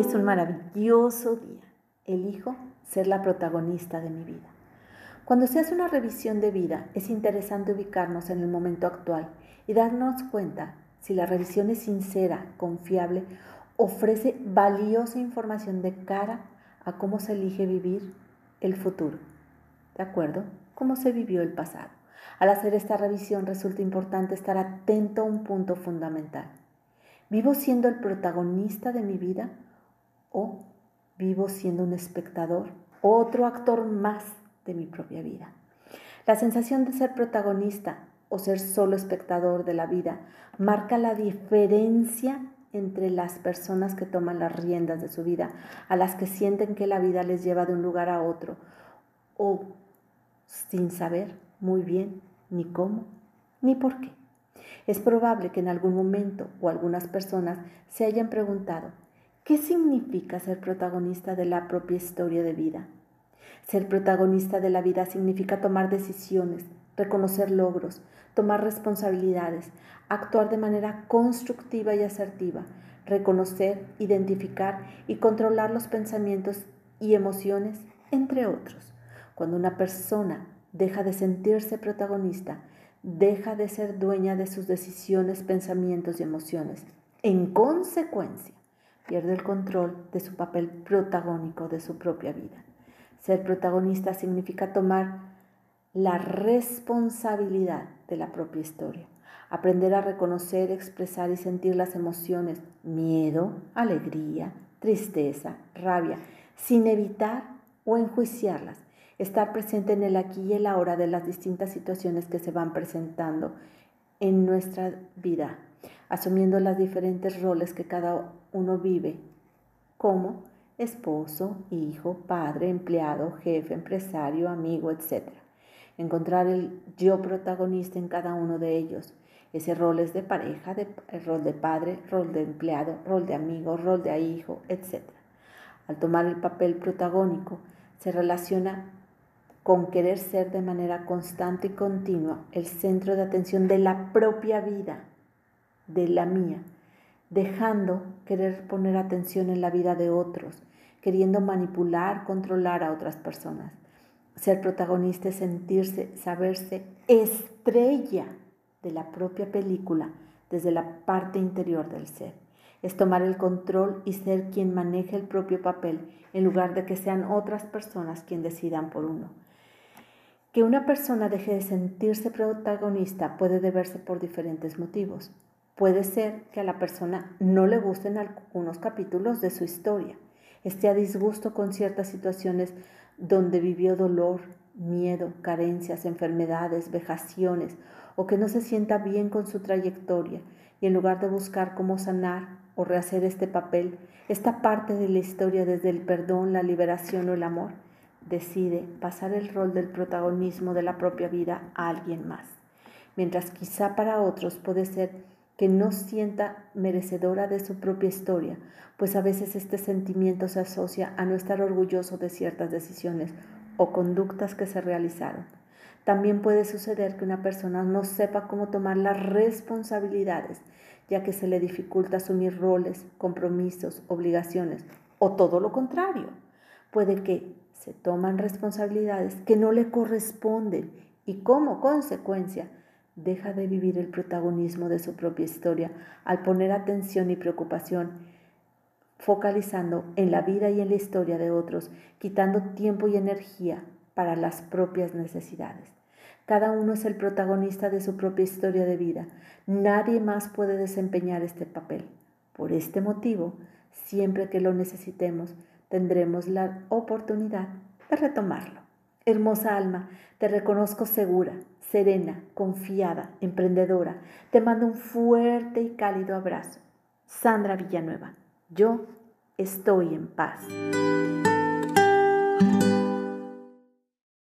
Es un maravilloso día. Elijo ser la protagonista de mi vida. Cuando se hace una revisión de vida, es interesante ubicarnos en el momento actual y darnos cuenta si la revisión es sincera, confiable, ofrece valiosa información de cara a cómo se elige vivir el futuro. ¿De acuerdo? Cómo se vivió el pasado. Al hacer esta revisión resulta importante estar atento a un punto fundamental. ¿Vivo siendo el protagonista de mi vida o vivo siendo un espectador, otro actor más de mi propia vida. La sensación de ser protagonista o ser solo espectador de la vida marca la diferencia entre las personas que toman las riendas de su vida, a las que sienten que la vida les lleva de un lugar a otro, o sin saber muy bien ni cómo ni por qué. Es probable que en algún momento o algunas personas se hayan preguntado, ¿Qué significa ser protagonista de la propia historia de vida? Ser protagonista de la vida significa tomar decisiones, reconocer logros, tomar responsabilidades, actuar de manera constructiva y asertiva, reconocer, identificar y controlar los pensamientos y emociones, entre otros. Cuando una persona deja de sentirse protagonista, deja de ser dueña de sus decisiones, pensamientos y emociones. En consecuencia, pierde el control de su papel protagónico de su propia vida. Ser protagonista significa tomar la responsabilidad de la propia historia, aprender a reconocer, expresar y sentir las emociones, miedo, alegría, tristeza, rabia, sin evitar o enjuiciarlas, estar presente en el aquí y el ahora de las distintas situaciones que se van presentando en nuestra vida asumiendo los diferentes roles que cada uno vive, como esposo, hijo, padre, empleado, jefe, empresario, amigo, etc. Encontrar el yo protagonista en cada uno de ellos. Ese rol es de pareja, el rol de padre, rol de empleado, rol de amigo, rol de hijo, etc. Al tomar el papel protagónico, se relaciona con querer ser de manera constante y continua el centro de atención de la propia vida de la mía, dejando querer poner atención en la vida de otros, queriendo manipular, controlar a otras personas. Ser protagonista es sentirse, saberse estrella de la propia película desde la parte interior del ser. Es tomar el control y ser quien maneje el propio papel en lugar de que sean otras personas quien decidan por uno. Que una persona deje de sentirse protagonista puede deberse por diferentes motivos. Puede ser que a la persona no le gusten algunos capítulos de su historia, esté a disgusto con ciertas situaciones donde vivió dolor, miedo, carencias, enfermedades, vejaciones, o que no se sienta bien con su trayectoria, y en lugar de buscar cómo sanar o rehacer este papel, esta parte de la historia desde el perdón, la liberación o el amor, decide pasar el rol del protagonismo de la propia vida a alguien más, mientras quizá para otros puede ser que no sienta merecedora de su propia historia, pues a veces este sentimiento se asocia a no estar orgulloso de ciertas decisiones o conductas que se realizaron. También puede suceder que una persona no sepa cómo tomar las responsabilidades, ya que se le dificulta asumir roles, compromisos, obligaciones, o todo lo contrario. Puede que se toman responsabilidades que no le corresponden y como consecuencia deja de vivir el protagonismo de su propia historia al poner atención y preocupación focalizando en la vida y en la historia de otros, quitando tiempo y energía para las propias necesidades. Cada uno es el protagonista de su propia historia de vida. Nadie más puede desempeñar este papel. Por este motivo, siempre que lo necesitemos, tendremos la oportunidad de retomarlo. Hermosa alma, te reconozco segura, serena, confiada, emprendedora. Te mando un fuerte y cálido abrazo. Sandra Villanueva, yo estoy en paz.